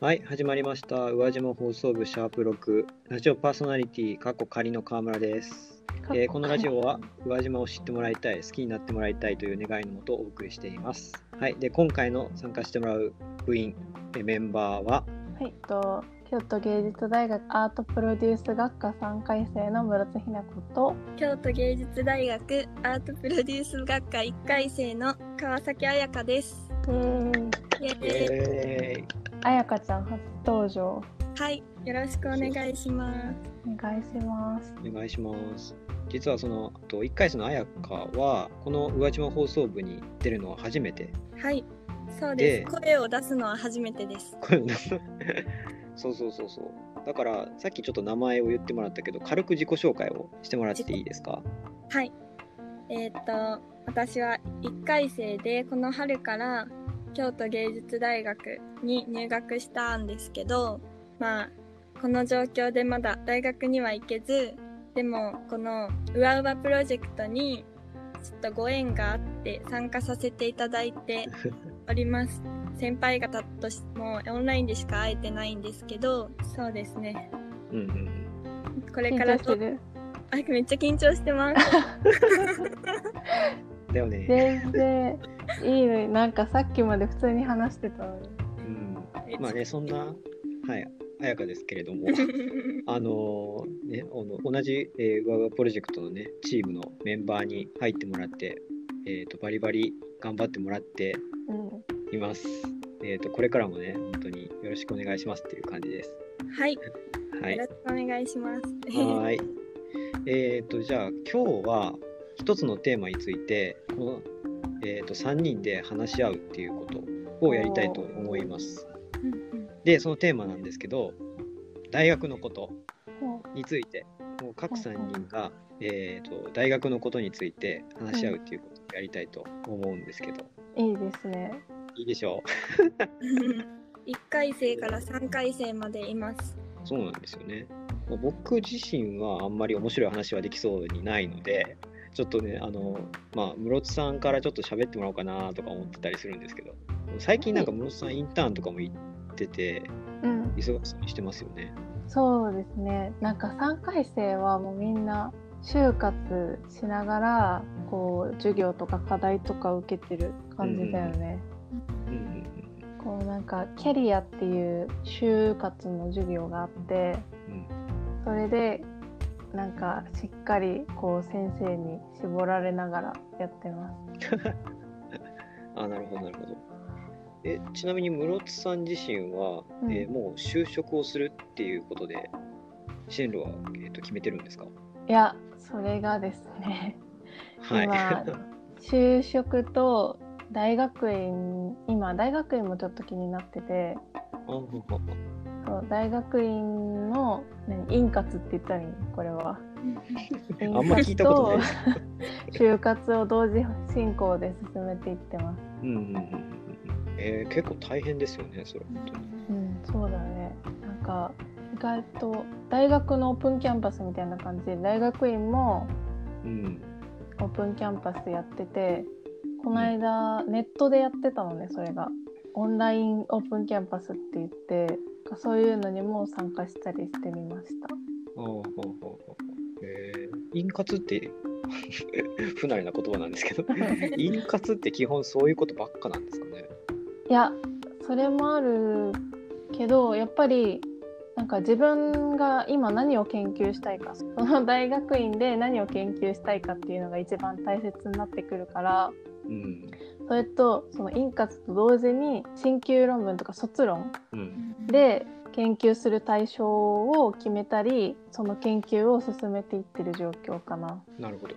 はい、始まりました。宇和島放送部シャープ6ラジオパーソナリティ過去仮の川村です、えーこの。ラジオは宇和島を知ってもらいたい、好きになってもらいたいという願いのもとお送りしています。はい、で今回の参加してもらう部員、えーメンバーは？はい、えっと京都芸術大学アートプロデュース学科3回生の室津ひな子と京都芸術大学アートプロデュース学科1回生の川崎彩香です。イエーイ。イエーイ。えあやかちゃん初登場はい、よろしくお願いします。お願いしますーお願いします。実はそのあと1回生の彩香はこの宇和島放送部に出るのは初めて。はい、そうで。です声を出すのは初めてです。これ そうそうそうそう。だからさっきちょっと名前を言ってもらったけど軽く自己紹介をしてもらっていいですか？はい。えっ、と、私は1回生で、この春から京都芸術大学に入学したんですけど、まあ、この状況でまだ大学には行けず、でも、このうわうわプロジェクトにちょっとご縁があって参加させていただいております。先輩方としもオンラインでしか会えてないんですけど、そうですね。うんうんこれ緊からとあめっちゃ緊張してます。だよね。全然いいのになんかさっきまで普通に話してたのにうん、まあね、そんな、はい、彩香ですけれども、あのーね、あの同じ、えー、ワワプロジェクトのね、チームのメンバーに入ってもらって、えー、とバリバリ頑張ってもらってうんいます。えー、とこれからもね、本当によろしくお願いしますっていう感じです。はい、はいよろ。しくお願いします。はーい。えっ、と、じゃあ、今日は一つのテーマについて、この、えー、と3人で話し合うっていうことをやりたいと思います。で、そのテーマなんですけど、大学のこともについて、もう各3人が、えー、と大学のことについて話し合うっていうことをやりたいと思うんですけど、ういいですねいいでしょ1 回生から3回生までいます。うそうなんですよね。まあ僕自身はあんまり面白い話はできそうにないので、ちょっとね、あの、まあ、室津さんからちょっと喋ってもらおうかなとか思ってたりするんですけど、最近なんか室津さんインターンとかも行ってて、うん。忙しそうにしてますよね。そうですね。なんか3回生はもうみんな就活しながらこう授業とか課題とか受けてる感じだよね、うんうん。こうなんかキャリアっていう就活の授業があってうん。それでなんかしっかりこう先生に絞られながらやってます。あ、なるほど、なるほど。えちなみに室津さん自身は、うんえーもう就職をするっていうことで進路は、えー、と決めてるんですか？いやそれがですねはい。今就職と大学院今大学院もちょっと気になっててあそう大学院の何院活って言ったらいいの？これは。あんま聞いたことない就活を同時進行で進めていってます。うんうんうんうんうんえー結構大変ですよね、それ本当に。うん、そうだね。なんか意外と大学のオープンキャンパスみたいな感じで大学院もうん。オープンキャンパスやっててこの間ネットでやってたのねそれがオンラインオープンキャンパスって言ってそういうのにも参加したりしてみました。ほうほうほうほうえー、陰活って 不慣れな言葉なんですけど、陰活って基本そういうことばっかなんですかね？いやそれもあるけどやっぱりなんか自分が今何を研究したいかその大学院で何を研究したいかっていうのが一番大切になってくるからうん。それとその院活と同時に進級論文とか卒論うん。で研究する対象を決めたりその研究を進めていってる状況かな。なるほど。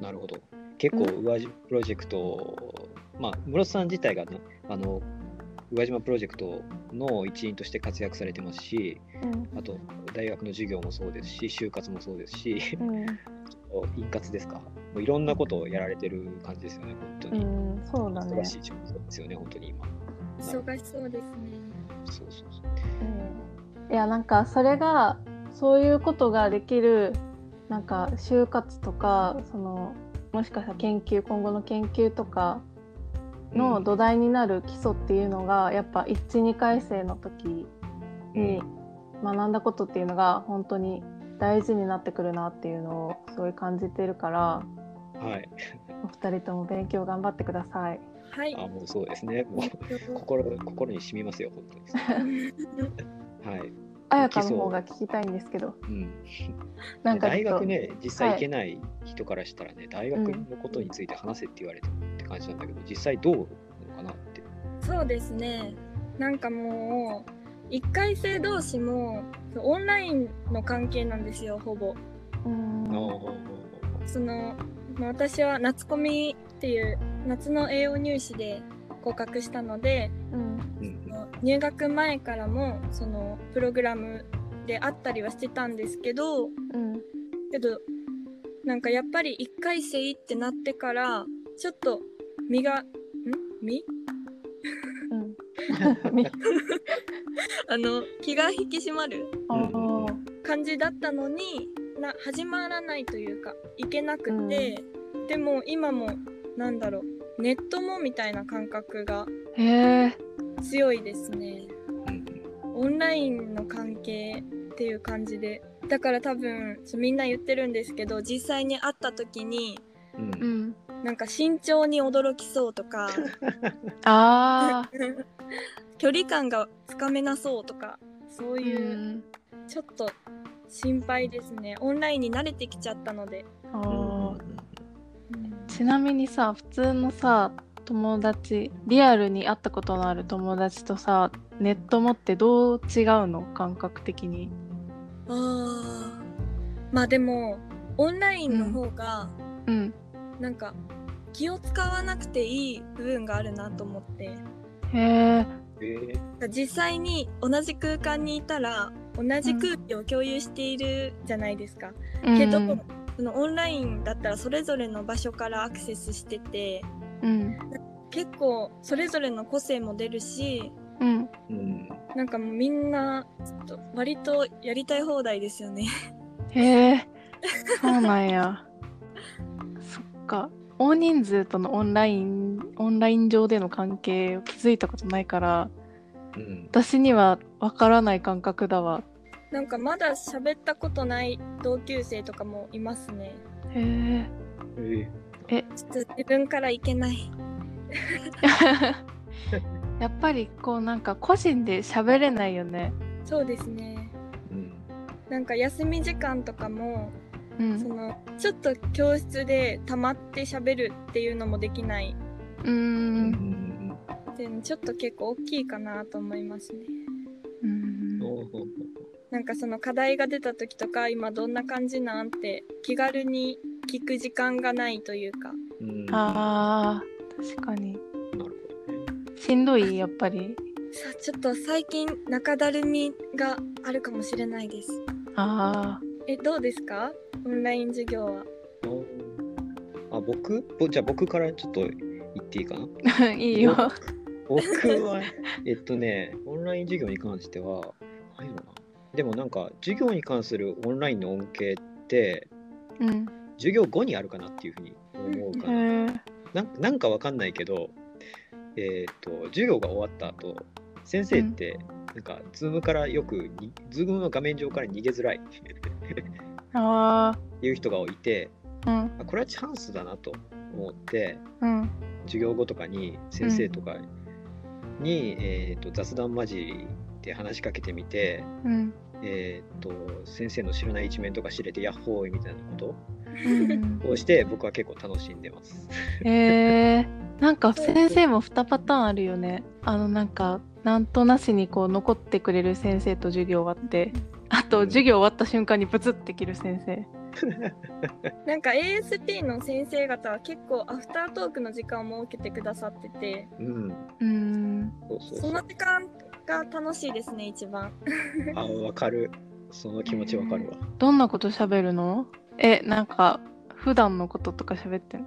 なるほど。結構、宇和島プロジェクト、まあ、室津さん自体がね、あの、宇和島プロジェクトの一員として活躍されてますし、うんあと、大学の授業もそうですし、就活もそうですし、うん 陰活ですか？もういろんなことをやられてる感じですよね、本当うに。ん、そうだね忙しい仕事ですよね、本当に今。忙しそうですね。そうそうそう。うんいやなんかそれがそういうことができるなんか就活とかそのもしかしたら研究今後の研究とかの土台になる基礎っていうのがやっぱ12回生の時に学んだことっていうのが本当に大事になってくるなっていうのをすごい感じてるからはい。お二人とも勉強頑張ってください。はい。あ、もうそうですね。もう心心に染みますよ、本当に。はい。あやかの方が聞きたいんですけどうん。なんか大学ね、実際はい行けない人からしたらね、大学のことについて話せって言われてもって感じなんだけど、実際どうなのかなって。そうですね。なんかもう、一回生同士もオンラインの関係なんですよ、ほぼ。うんその、まあ私は夏コミっていう夏の栄養入試で合格したので、うん。うん入学前からもそのプログラムであったりはしてたんですけど、うんけどなんかやっぱり1回生ってなってからちょっと身がん？身？あの気が引き締まる感じだったのにな始まらないというかいけなくて、でも今もなんだろう。ネットもみたいな感覚がへえ強いですね。うんオンラインの関係っていう感じで。だから多分みんな言ってるんですけど実際に会った時にうん。う。ん。なんか身長に驚きそうとか あ 距離感がつかめなそうとかそうーいううん。ちょっと心配ですね。オンラインに慣れてきちゃったので、あちなみにさ普通のさ友達リアルに会ったことのある友達とさネット持ってどう違うの？感覚的に。あー。まあでもオンラインの方がうん。なんか気を使わなくていい部分があるなと思って。へええー。実際に同じ空間にいたら同じ空気を共有しているじゃないですか、けど、うんそのオンラインだったらそれぞれの場所からアクセスしててうん。結構それぞれの個性も出るしうん。うん。なんかもうみんなちょっと割とやりたい放題ですよね。へえ。そうなんや。そっか。大人数とのオンラインオンライン上での関係を築いたことないからうん。私にはわからない感覚だわなんかまだ喋ったことない同級生とかもいますね。へええ。ちょっと自分からいけない。やっぱりこうなんか個人で喋れないよね。そうですね。ーうん。なんか休み時間とかもうん。そのちょっと教室で溜まって喋るっていうのもできない。うんん。っていうのちょっと結構大きいかなと思いますね。うんなんかその課題が出た時とか今どんな感じなんて気軽に聞く時間がないというか。うん。あー確かに。なるほどね。しんどいやっぱり。さあちょっと最近中だるみがあるかもしれないです。あえどうですか？オンライン授業は。あ、僕？ぼじゃあ僕からちょっと言っていいかな？あ いいよ。僕？は、えっとね、オンライン授業に関しては、ないのな？でもなんか、授業に関するオンラインの恩恵って、うん授業後にあるかなっていうふうに思うかな。へえなんなんかわかんないけど、えっと、授業が終わった後、先生って、なんか、 Zoom からよくに、 Zoom の画面上から逃げづらい。っ てあいう人がいて、あうん。あこれはチャンスだなと思って、うん。授業後とかに先生とかに、えー、と雑談交じりで話しかけてみて、うんえー、と先生の知らない一面とか知れてヤッホーイみたいなこうん。とをして僕は結構楽しんでます。へえなんか先生も2パターンあるよね。あのなんかなんとなしにこう残ってくれる先生と授業終わって。あとうん。授業終わった瞬間にブツって切る先生。なんか AST の先生方は結構アフタートークの時間を設けてくださってて。うん、うーん。そうそうそそうの時間が楽しいですね一番。あわかる。その気持ちわかるわ。どんなこと喋るの？えなんか普段のこととか喋ってんの？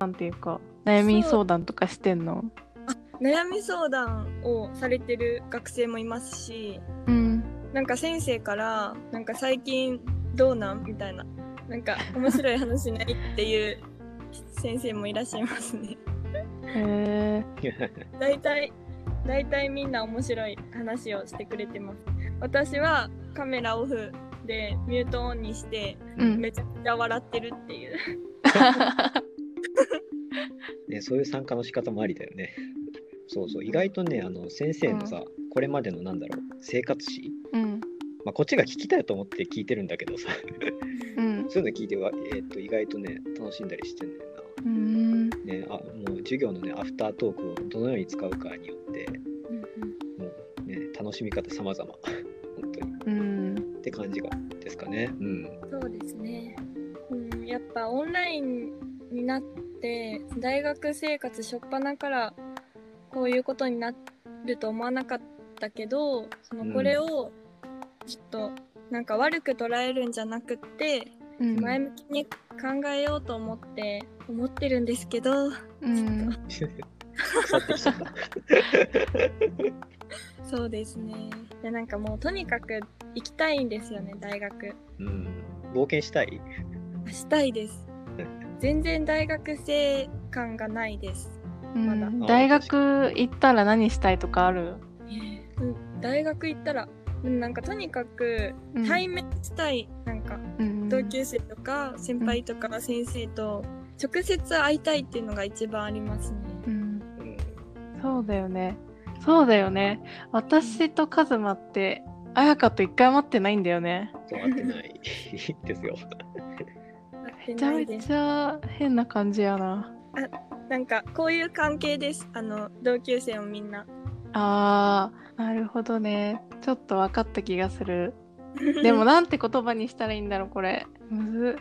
なんていうか悩み相談とかしてんの？悩み相談をされてる学生もいますしうん。なんか先生からなんか最近どうなんみたいな。なんか面白い話ないっていう先生もいらっしゃいますね。へえ 大体大体みんな面白い話をしてくれてます。私はカメラオフでミュートオンにしてうん。めちゃくちゃ笑ってるっていう。ね、そういう参加の仕方もありだよね。そうそう、意外とね、あの先生のさ、これまでのなんだろう、生活史、うん。まあ、こっちが聞きたいと思って聞いてるんだけどさ、うん。そういうの聞いては、えー、と意外とね、楽しんだりしてんだようんな。ね、あもう授業のね、アフタートークをどのように使うかによって、もうね、楽しみ方様々、本当に。うんって感じがですかね。うん。そうですね。うん、やっぱオンラインになって大学生活初っ端からこういうことになると思わなかったけどそのこれをちょっとなんか悪く捉えるんじゃなくってうん。前向きに考えようと思って思ってるんですけどうん。そうですね。でなんかもうとにかく行きたいんですよね大学。うん。冒険したい？したいです。全然大学生感がないです。うん。まだ。大学行ったら何したいとかある？うん。大学行ったらうんなんかとにかくうん。対面したい、なんかうん同級生とか先輩とか先生と直接会いたいっていうのが一番ありますね。うんうん。そうだよねそうだよね私とカズマって綾香と一回も会ってないんだよねそう、合ってないですよ。めちゃめちゃ変な感じやななんかこういう関係ですあの同級生もみんな。あーなるほどねちょっと分かった気がする でもなんて言葉にしたらいいんだろうこれ。むず。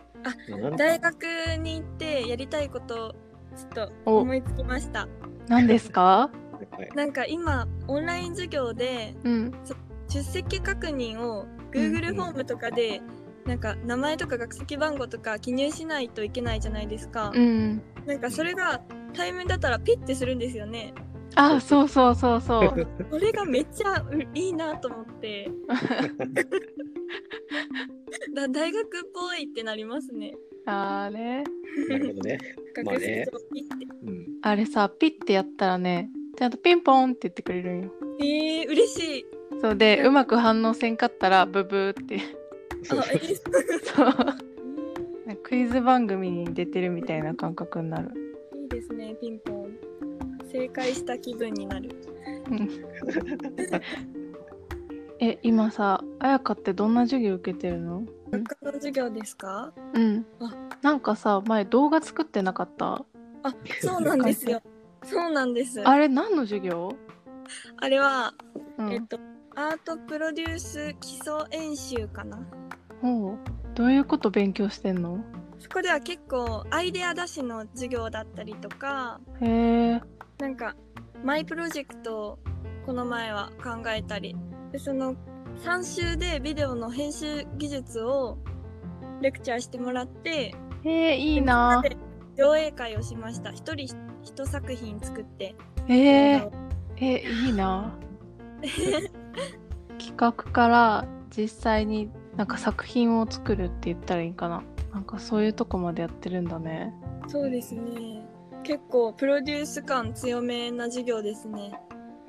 っなん大学に行ってやりたいことちょっとお。思いつきました。何ですか？はい。なんか今オンライン授業でうん。出席確認を Google フォームとかで、なんか名前とか学籍番号とか記入しないといけないじゃないですか。うん。なんかそれが対面だったらピッてするんですよね。あそうそうそうそうそれがめっちゃういいなと思って。だ大学っぽいってなりますね。あーねなるほどね。まあ学ね。あれさピッてやったらねちゃんとピンポンって言ってくれるんよえー、嬉しい。そうでうまく反応せんかったらブブーってあ、えー、そう クイズ番組に出てるみたいな感覚になるいいですね、ピンポン。正解した気分になる。うん。え今さ綾香ってどんな授業受けてるの？学科の授業ですか？うん。あ。なんかさ前動画作ってなかった？あ、そうなんですよ。そうなんです。あれ何の授業、あれは、うん。えっと、アートプロデュース基礎演習かな。ほう。どういうこと勉強してんの？そこでは結構アイデア出しの授業だったりとか、へえなんかマイプロジェクトをこの前は考えたり、でその3週でビデオの編集技術をレクチャーしてもらって、えー、いいな。で上映会をしました。一人一作品作って。えー、えいいな。企画から実際になんか作品を作るって言ったらいいかななんかそういうとこまでやってるんだね。そうですね。結構プロデュース感強めな授業ですね。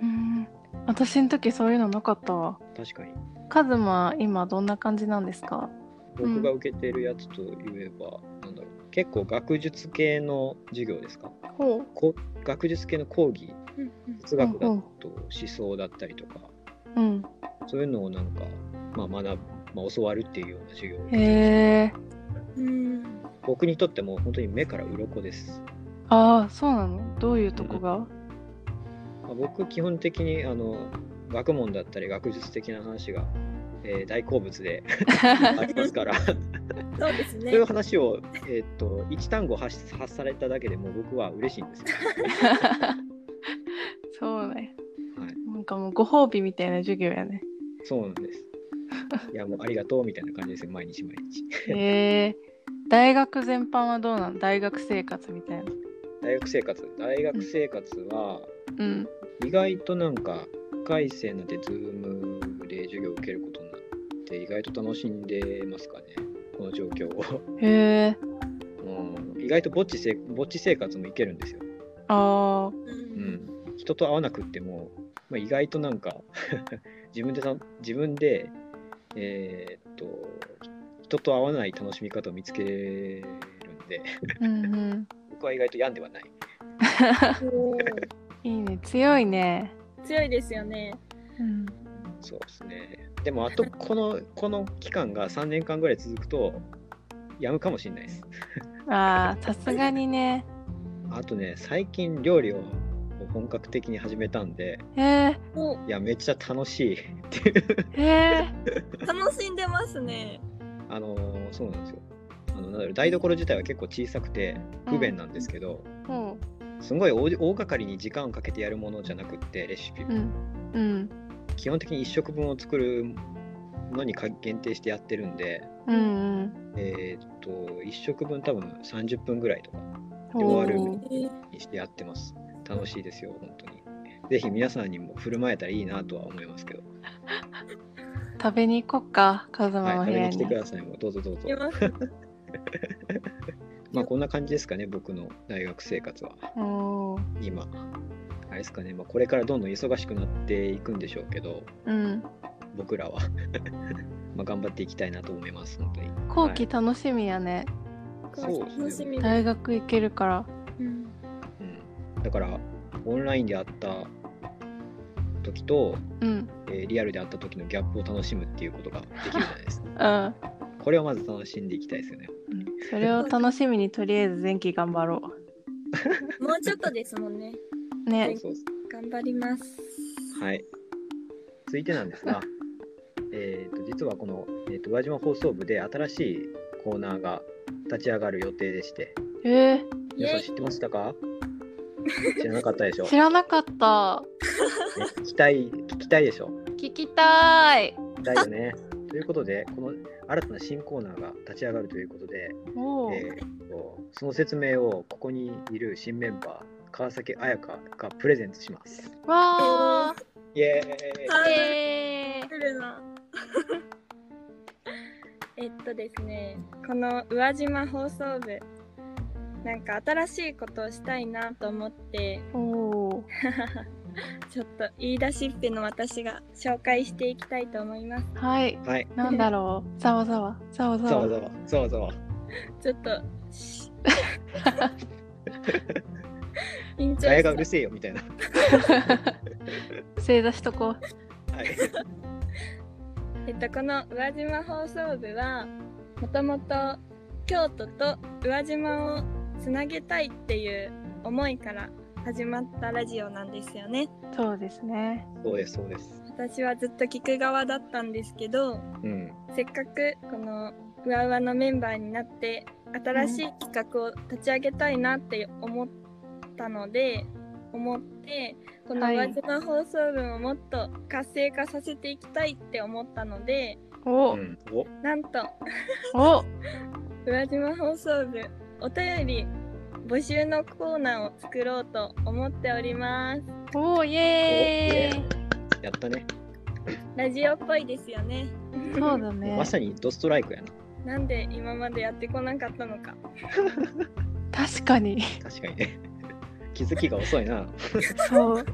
うん。私の時そういうのなかったわ。確かに。カズマ今どんな感じなんですか？僕が受けてるやつといえば、なんだろう。結構学術系の授業ですか？ほこ学術系の講義、うん哲学だうんうんと思想だったりとか、ううん。そういうのをなんか、まあ、学ぶ、まあ、教わるっていうような授業へえうん。僕にとっても本当に目から鱗です。ああそうなの？どういうとこが？まあ、僕基本的にあの学問だったり学術的な話が、えー大好物で ありますからそうですねそういう。話を、えーっと1単語発発されただけでもう僕は嬉しいんですよ。そうねはい、なんかもうご褒美みたいな授業やねそうなんです。いやもうありがとうみたいな感じですよ毎日毎日。へえ大学全般はどうなの大学生活みたいな。大学生活？大学生活はうん。意外となんか1回生になって Zoom で授業を受けることになって意外と楽しんでますかね。この状況を。へえうん。意外とぼっちせぼっち生活もいけるんですよ。あう。うん。ん、人と会わなくっても、まあ、意外となんか 自分でた自分で、えーっと人と会わない楽しみ方を見つけるんでうんうん。僕は意外と病んではない いいね、強いね。強いですよね。うん。そうですねでもあとこのこの期間が3年間ぐらい続くとやむかもしれないですああ、さすがにね。あとね最近料理を本格的に始めたんでへえおいやめっちゃ楽しいっていう楽しんでますね。あのーそうなんですよ。あの台所自体は結構小さくて不便なんですけど、うん。すごい大大掛かりに時間をかけてやるものじゃなくってレシピも、うん。うん。基本的に1食分を作るのにか限定してやってるんでうんうん。えーっと1食分多分30分ぐらいとかお終わるにしてやってます。楽しいですよ本当に。ぜひ皆さんにも振る舞えたらいいなとは思いますけど、食べに行こっかカズマはい、の部屋に。食べに来てください。もうどうぞどうぞ。い まあこんな感じですかね僕の大学生活は。今。あれですかね、まあ、これからどんどん忙しくなっていくんでしょうけどうん。僕らは。まあ頑張っていきたいなと思います本当に。後期楽しみやね、そうですね楽しみ。大学行けるから。うん。うん、だからオンラインで会った時と、うん。えーリアルで会った時のギャップを楽しむっていうことができるじゃないですか。うん、これをまず楽しんでいきたいですよね。うん、それを楽しみにとりあえず前期頑張ろ もうちょっとですもんね。うね。そうそう。頑張ります。はい。続いてなんですが えーと実はこの、えーと宇和島放送部で新しいコーナーが立ち上がる予定でして。えー、皆さん知ってましたか？知らなかったでしょ、ね知らなかった。聞きたい聞きたいでしょ。聞きたい。聞きたいよね。ということでこの新たな新コーナーが立ち上がるということで、えーとその説明をここにいる新メンバー川崎彩香がプレゼントします。わイエーイ。ーはいえー来るな。えっとですね、この宇和島放送部、なんか新しいことをしたいなと思って ちょっと言い出しっぺの私が紹介していきたいと思います。はい。はい、なんだろう。ざわざわ。ざわざわ。ざわざわ。ちょっと。緊張。誰がうるせえよみたいな。正座しとこう。はい。えっとこの宇和島放送部はもともと京都と宇和島をつなげたいっていう思いから始まったラジオなんですよね。そうですね。そうですそうです。私はずっと聞く側だったんですけど、うん。せっかくこのうわうわのメンバーになって新しい企画を立ち上げたいなって思ったので、思ってこのはい宇和島放送部をもっと活性化させていきたいって思ったのでお、うん。お。なんとお。宇和島放送部お便り募集のコーナーを作ろうと思っております。おイエーイ。やったね。ラジオっぽいですよね。そうだね。まさにドストライクやな。なんで今までやってこなかったのか。確かに。確かにね。気づきが遅いな。そう。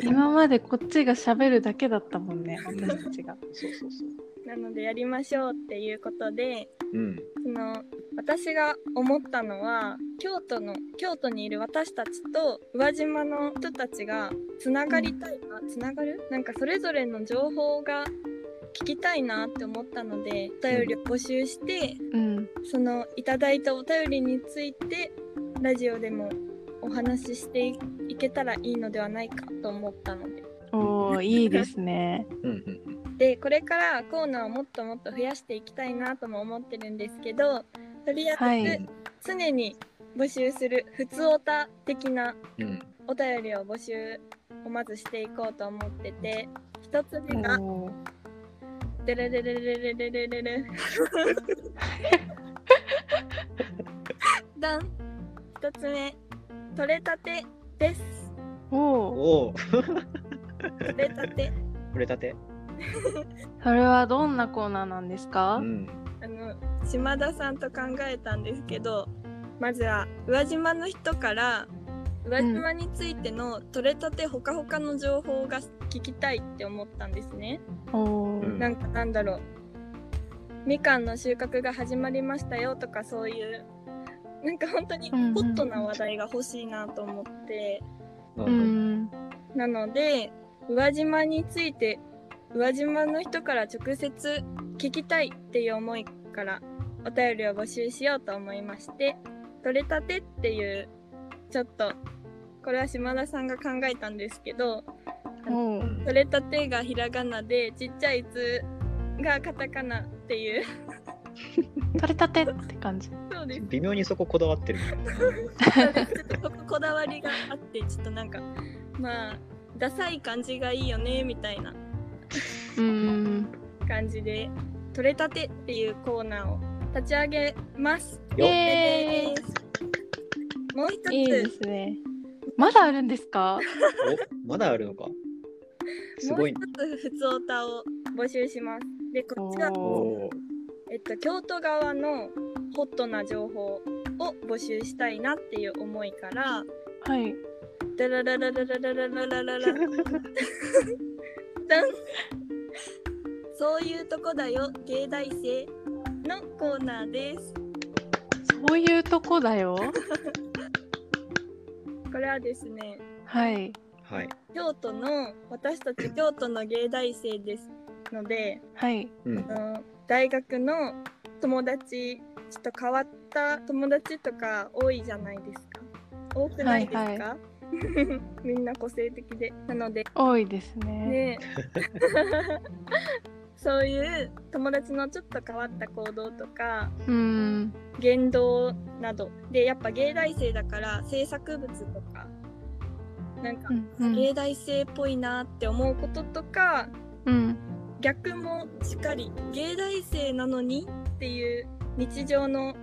今までこっちが喋るだけだったもんね私たちが。そうそうそう。なのでやりましょうっていうことでうん。その私が思ったのは京都の京都にいる私たちと宇和島の人たちがつながりたいなつながる？なんかそれぞれの情報が聞きたいなって思ったのでお便りを募集して、うん。そのいただいたお便りについてラジオでもお話ししていいけたらいいのではないかと思ったので。おーいいですね。うんうんうん。でこれからコーナーをもっともっと増やしていきたいなとも思ってるんですけどとりあえず、はい。常に募集する普通オタ的なうん。お便りを募集をまずしていこうと思ってて一つ目がおー「デレレレレレレレレレ」ダン。一つ目「取れたて」です。おー。おお取れたて。これたて。それはどんなコーナーなんですか？うんあの島田さんと考えたんですけどまずは宇和島の人から宇和島についての取れたてほかほかの情報が聞きたいって思ったんですね。なんかなんだろう。みかんの収穫が始まりましたよとかそういうなんか本当にホットな話題が欲しいなと思って、ううんん。なので宇和島について宇和島の人から直接聞きたいっていう思いからお便りを募集しようと思いまして「取れたて」っていうちょっとこれは島田さんが考えたんですけど取れたてがひらがなでちっちゃい「つ」がカタカナっていう。取れたてって感じ。そうです。微妙にそここだわってる。ちょっとこここだわりがあってちょっとなんかまあダサい感じがいいよねみたいな。うん感じで「取れたて」っていうコーナーを立ち上げます。よっえもう一つー、いいですねまだあるんですか？おまだあるのか？すごいも。う一つふつおたを募集します。でこっちは、えっと、京都側のホットな情報を募集したいなっていう思いからはいダラララララララララララ ダンそういうとこだよ芸大生のコーナーです。そういうとこだよ。これはですねはい。はい。京都の私たち京都の芸大生です。のではい。うん。あの大学の友達ちょっと変わった友達とか多いじゃないですか。多くないですか、はい みんな個性的で。なので。多いですね。ね そういう友達のちょっと変わった行動とかうん。言動など。でやっぱ芸大生だから制作物とかなんか芸大生っぽいなって思うこととかうん。逆もしっかり芸大生なのにっていう日常の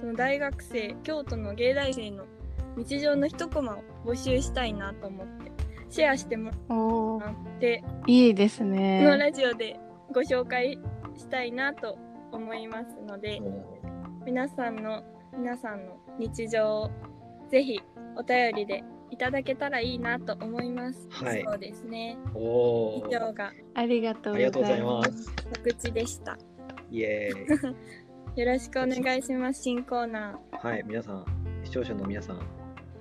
その大学生京都の芸大生の日常の一コマを募集したいなと思ってシェアしてもらって。いいですこのねラジオでご紹介したいなと思いますので皆さんの皆さんの日常をぜひお便りでいただけたらいいなと思います。はいそうですね。おお。以上がありがとうありがとうございまますす。告知でした。イエーイ。よろしくお願いします。新コーナはい、皆さん、視聴者の皆さん、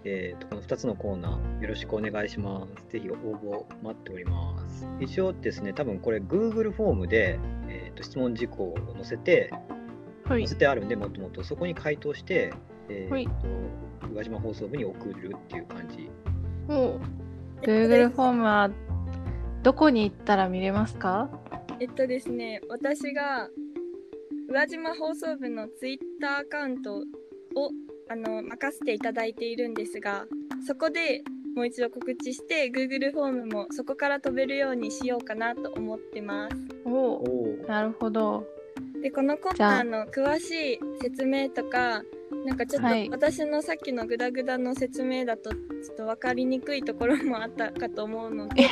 えーとこの2つのコーナー、よろしくお願いします。ぜひ応募待っております。一応ですね、多分これ Google フォームで、えーと質問事項を載せて、はい載せてあるんで、もともとそこに回答して、えはいーと宇和島放送部に送るっていう感じ。おー。Google フォームはどこに行ったら見れますか？えっとですね、私が宇和島放送部のツイッターアカウントをあの任せていただいているんですが、そこでもう一度告知して Google フォームもそこから飛べるようにしようかなと思ってます。お。なるほど。でこのコーナーの詳しい説明とかなんかちょっとはい。私のさっきのグダグダの説明だとちょっと分かりにくいところもあったかと思うので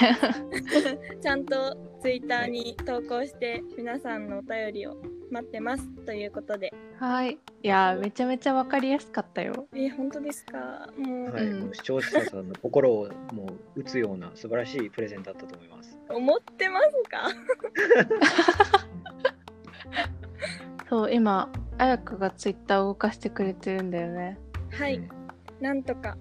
ちゃんとツイッターに投稿して皆さんのお便りを待ってますということで。はい。いやーめちゃめちゃわかりやすかったよ。え本当ですか？もう、はい、うん。もう視聴者さんの心をもう打つような素晴らしいプレゼントだったと思います。思ってますか？そう今あやかが Twitter を動かしてくれてるんだよね。はい。うん。なんとか。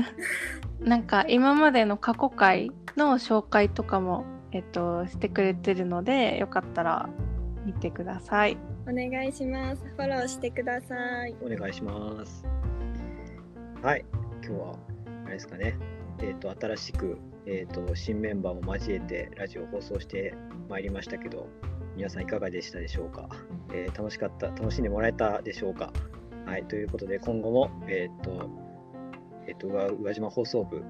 なんか今までの過去回の紹介とかもえっとしてくれてるのでよかったら見てください。お願いします。フォローしてください。お願いします。はい、今日は、あれですかね、えっ、と、新しく、えっ、と、新メンバーも交えてラジオを放送してまいりましたけど、皆さんいかがでしたでしょうか、えー楽しかった、楽しんでもらえたでしょうか？はい、ということで、今後も、えっ、と、えっ、と、宇和宇和島放送部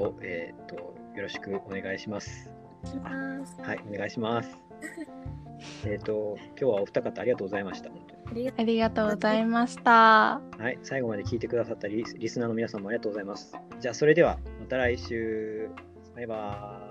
を、えっ、と、よろしくお願いします。します。はい、お願いします。えっと、今日はお二方ありがとうございました。本当にありがとうございましたはい、最後まで聞いてくださったリスリスナーの皆さんもありがとうございます。じゃあ、それではまた来週。バイバーイ。